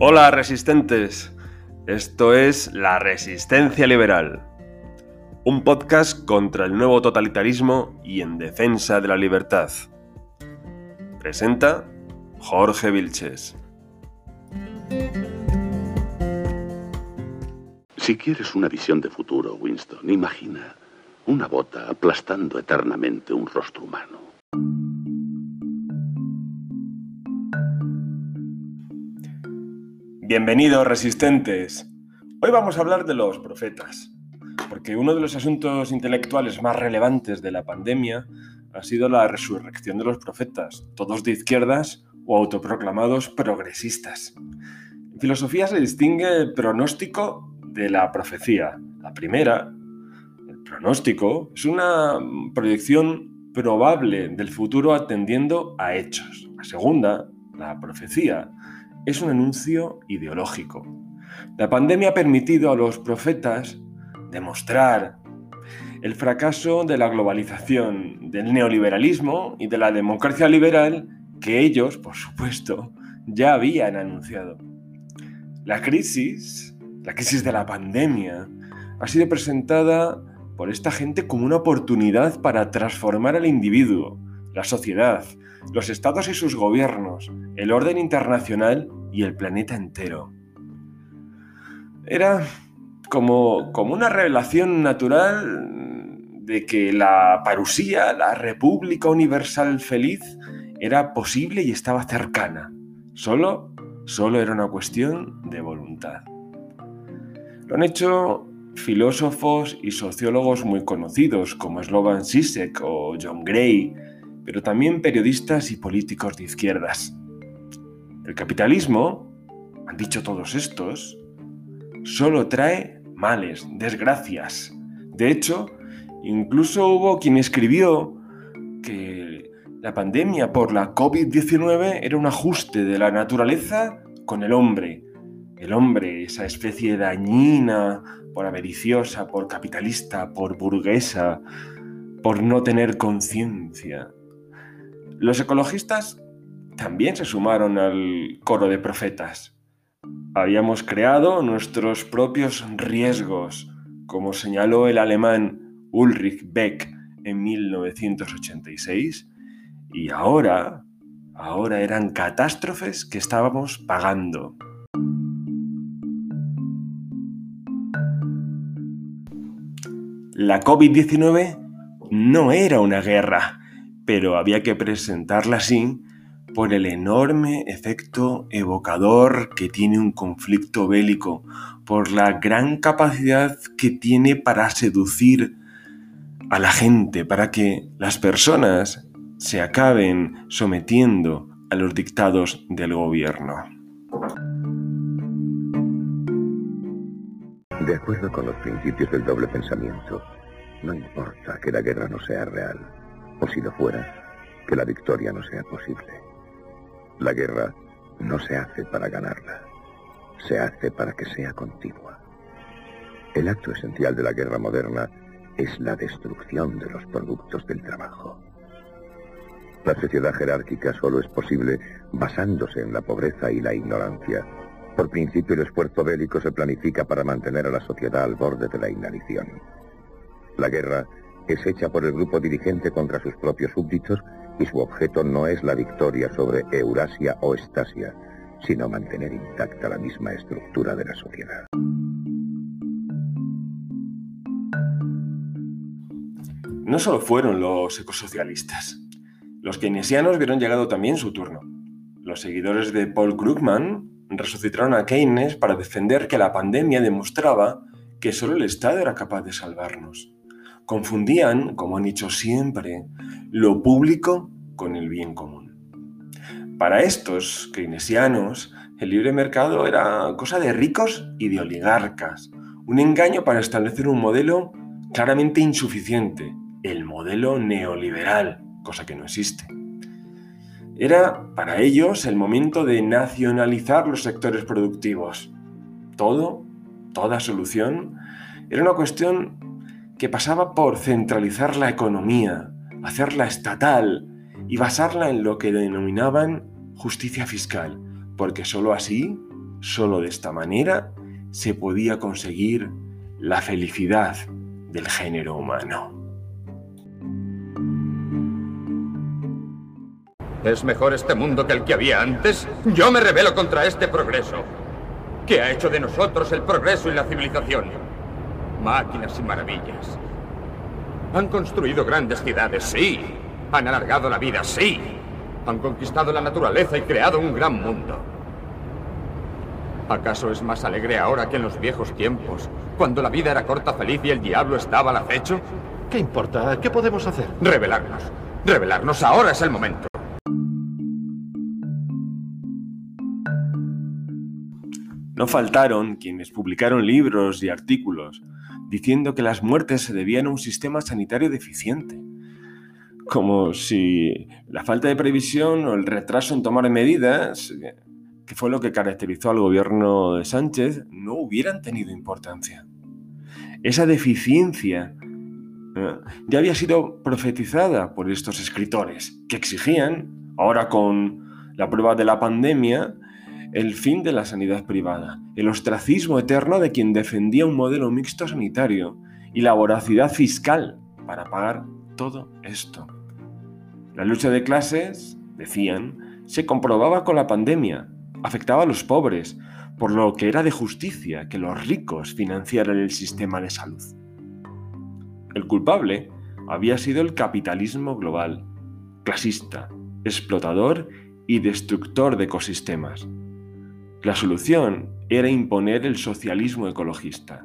Hola resistentes, esto es La Resistencia Liberal, un podcast contra el nuevo totalitarismo y en defensa de la libertad. Presenta Jorge Vilches. Si quieres una visión de futuro, Winston, imagina una bota aplastando eternamente un rostro humano. Bienvenidos resistentes. Hoy vamos a hablar de los profetas, porque uno de los asuntos intelectuales más relevantes de la pandemia ha sido la resurrección de los profetas, todos de izquierdas o autoproclamados progresistas. En filosofía se distingue el pronóstico de la profecía. La primera, el pronóstico, es una proyección probable del futuro atendiendo a hechos. La segunda, la profecía, es un anuncio ideológico. La pandemia ha permitido a los profetas demostrar el fracaso de la globalización, del neoliberalismo y de la democracia liberal que ellos, por supuesto, ya habían anunciado. La crisis, la crisis de la pandemia, ha sido presentada por esta gente como una oportunidad para transformar al individuo, la sociedad, los estados y sus gobiernos, el orden internacional y el planeta entero. Era como, como una revelación natural de que la parusía, la República Universal Feliz, era posible y estaba cercana. Solo, solo era una cuestión de voluntad. Lo han hecho filósofos y sociólogos muy conocidos como Slovan Zizek o John Gray, pero también periodistas y políticos de izquierdas. El capitalismo, han dicho todos estos, solo trae males, desgracias. De hecho, incluso hubo quien escribió que la pandemia por la COVID-19 era un ajuste de la naturaleza con el hombre. El hombre, esa especie dañina, por avariciosa, por capitalista, por burguesa, por no tener conciencia. Los ecologistas también se sumaron al coro de profetas. Habíamos creado nuestros propios riesgos, como señaló el alemán Ulrich Beck en 1986, y ahora, ahora eran catástrofes que estábamos pagando. La COVID-19 no era una guerra, pero había que presentarla así por el enorme efecto evocador que tiene un conflicto bélico, por la gran capacidad que tiene para seducir a la gente, para que las personas se acaben sometiendo a los dictados del gobierno. De acuerdo con los principios del doble pensamiento, no importa que la guerra no sea real, o si lo fuera, que la victoria no sea posible. La guerra no se hace para ganarla, se hace para que sea continua. El acto esencial de la guerra moderna es la destrucción de los productos del trabajo. La sociedad jerárquica solo es posible basándose en la pobreza y la ignorancia. Por principio el esfuerzo bélico se planifica para mantener a la sociedad al borde de la inanición. La guerra es hecha por el grupo dirigente contra sus propios súbditos y su objeto no es la victoria sobre Eurasia o Estasia, sino mantener intacta la misma estructura de la sociedad. No solo fueron los ecosocialistas. Los keynesianos vieron llegado también su turno. Los seguidores de Paul Krugman resucitaron a Keynes para defender que la pandemia demostraba que solo el Estado era capaz de salvarnos. Confundían, como han dicho siempre, lo público con el bien común. Para estos keynesianos, el libre mercado era cosa de ricos y de oligarcas, un engaño para establecer un modelo claramente insuficiente, el modelo neoliberal, cosa que no existe. Era para ellos el momento de nacionalizar los sectores productivos. Todo, toda solución, era una cuestión que pasaba por centralizar la economía, hacerla estatal y basarla en lo que denominaban justicia fiscal, porque sólo así Solo de esta manera se podía conseguir la felicidad del género humano. ¿Es mejor este mundo que el que había antes? Yo me rebelo contra este progreso. ¿Qué ha hecho de nosotros el progreso y la civilización? Máquinas y maravillas. Han construido grandes ciudades, sí. Han alargado la vida, sí. Han conquistado la naturaleza y creado un gran mundo. ¿Acaso es más alegre ahora que en los viejos tiempos, cuando la vida era corta, feliz y el diablo estaba al acecho? ¿Qué importa? ¿Qué podemos hacer? Revelarnos. Revelarnos ahora es el momento. No faltaron quienes publicaron libros y artículos diciendo que las muertes se debían a un sistema sanitario deficiente, como si la falta de previsión o el retraso en tomar medidas, que fue lo que caracterizó al gobierno de Sánchez, no hubieran tenido importancia. Esa deficiencia ¿eh? ya había sido profetizada por estos escritores, que exigían, ahora con la prueba de la pandemia, el fin de la sanidad privada, el ostracismo eterno de quien defendía un modelo mixto sanitario y la voracidad fiscal para pagar todo esto. La lucha de clases, decían, se comprobaba con la pandemia, afectaba a los pobres, por lo que era de justicia que los ricos financiaran el sistema de salud. El culpable había sido el capitalismo global, clasista, explotador y destructor de ecosistemas. La solución era imponer el socialismo ecologista.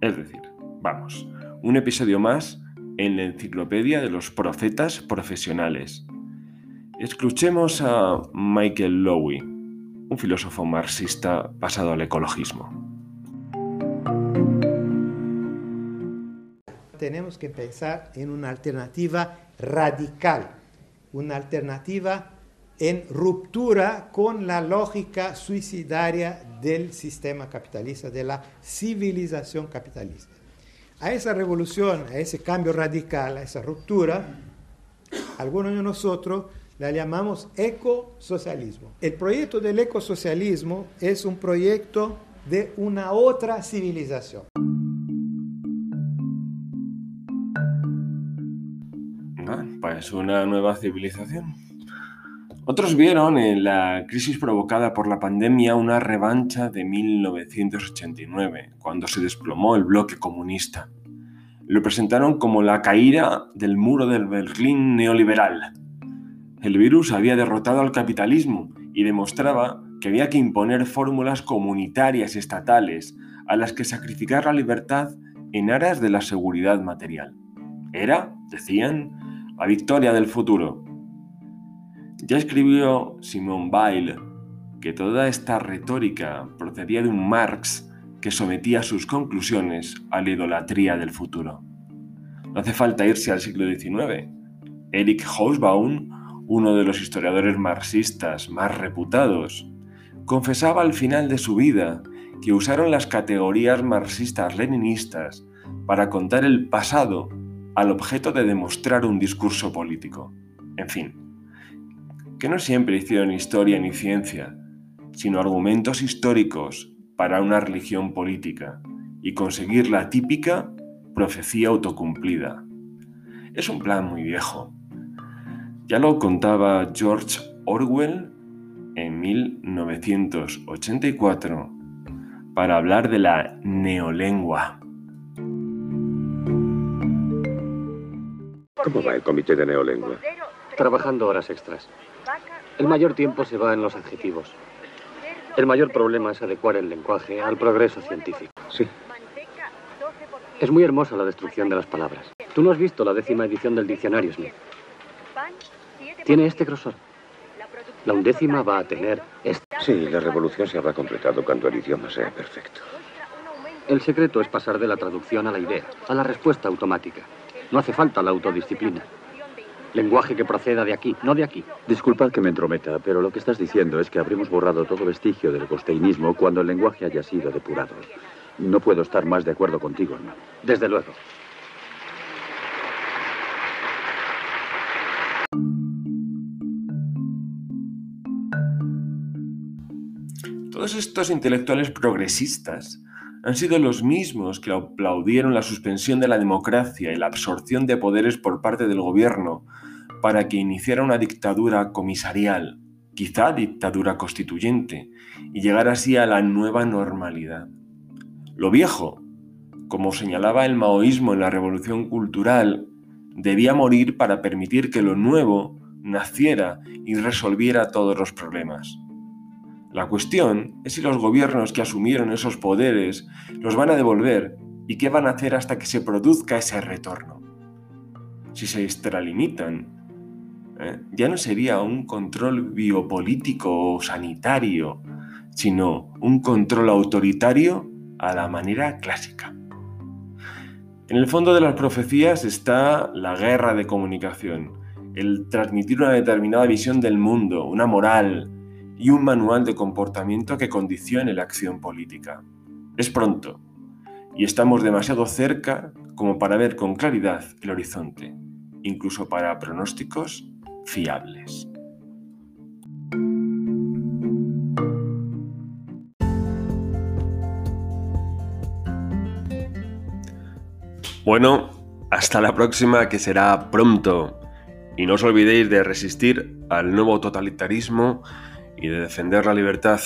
Es decir, vamos, un episodio más en la enciclopedia de los profetas profesionales. Escuchemos a Michael Lowy, un filósofo marxista pasado al ecologismo. Tenemos que pensar en una alternativa radical, una alternativa en ruptura con la lógica suicidaria del sistema capitalista, de la civilización capitalista. A esa revolución, a ese cambio radical, a esa ruptura, algunos de nosotros la llamamos ecosocialismo. El proyecto del ecosocialismo es un proyecto de una otra civilización. Ah, pues una nueva civilización. Otros vieron en la crisis provocada por la pandemia una revancha de 1989, cuando se desplomó el bloque comunista. Lo presentaron como la caída del muro del Berlín neoliberal. El virus había derrotado al capitalismo y demostraba que había que imponer fórmulas comunitarias estatales a las que sacrificar la libertad en aras de la seguridad material. Era, decían, la victoria del futuro, ya escribió Simone Weil que toda esta retórica procedía de un Marx que sometía sus conclusiones a la idolatría del futuro. No hace falta irse al siglo XIX. Eric Hobsbawm, uno de los historiadores marxistas más reputados, confesaba al final de su vida que usaron las categorías marxistas-leninistas para contar el pasado al objeto de demostrar un discurso político. En fin, que no siempre hicieron historia ni ciencia, sino argumentos históricos para una religión política y conseguir la típica profecía autocumplida. Es un plan muy viejo. Ya lo contaba George Orwell en 1984 para hablar de la neolengua. ¿Cómo va el comité de neolengua? Trabajando horas extras. El mayor tiempo se va en los adjetivos. El mayor problema es adecuar el lenguaje al progreso científico. Sí. Es muy hermosa la destrucción de las palabras. Tú no has visto la décima edición del diccionario, Smith. Tiene este grosor. La undécima va a tener este. Sí, la revolución se habrá completado cuando el idioma sea perfecto. El secreto es pasar de la traducción a la idea, a la respuesta automática. No hace falta la autodisciplina. Lenguaje que proceda de aquí, no de aquí. Disculpad que me entrometa, pero lo que estás diciendo es que habremos borrado todo vestigio del costeinismo cuando el lenguaje haya sido depurado. No puedo estar más de acuerdo contigo, hermano. Desde luego. Todos estos intelectuales progresistas han sido los mismos que aplaudieron la suspensión de la democracia y la absorción de poderes por parte del gobierno para que iniciara una dictadura comisarial, quizá dictadura constituyente, y llegar así a la nueva normalidad. Lo viejo, como señalaba el maoísmo en la revolución cultural, debía morir para permitir que lo nuevo naciera y resolviera todos los problemas. La cuestión es si los gobiernos que asumieron esos poderes los van a devolver y qué van a hacer hasta que se produzca ese retorno. Si se extralimitan, ¿eh? ya no sería un control biopolítico o sanitario, sino un control autoritario a la manera clásica. En el fondo de las profecías está la guerra de comunicación, el transmitir una determinada visión del mundo, una moral, y un manual de comportamiento que condicione la acción política. Es pronto, y estamos demasiado cerca como para ver con claridad el horizonte, incluso para pronósticos fiables. Bueno, hasta la próxima que será pronto. Y no os olvidéis de resistir al nuevo totalitarismo y de defender la libertad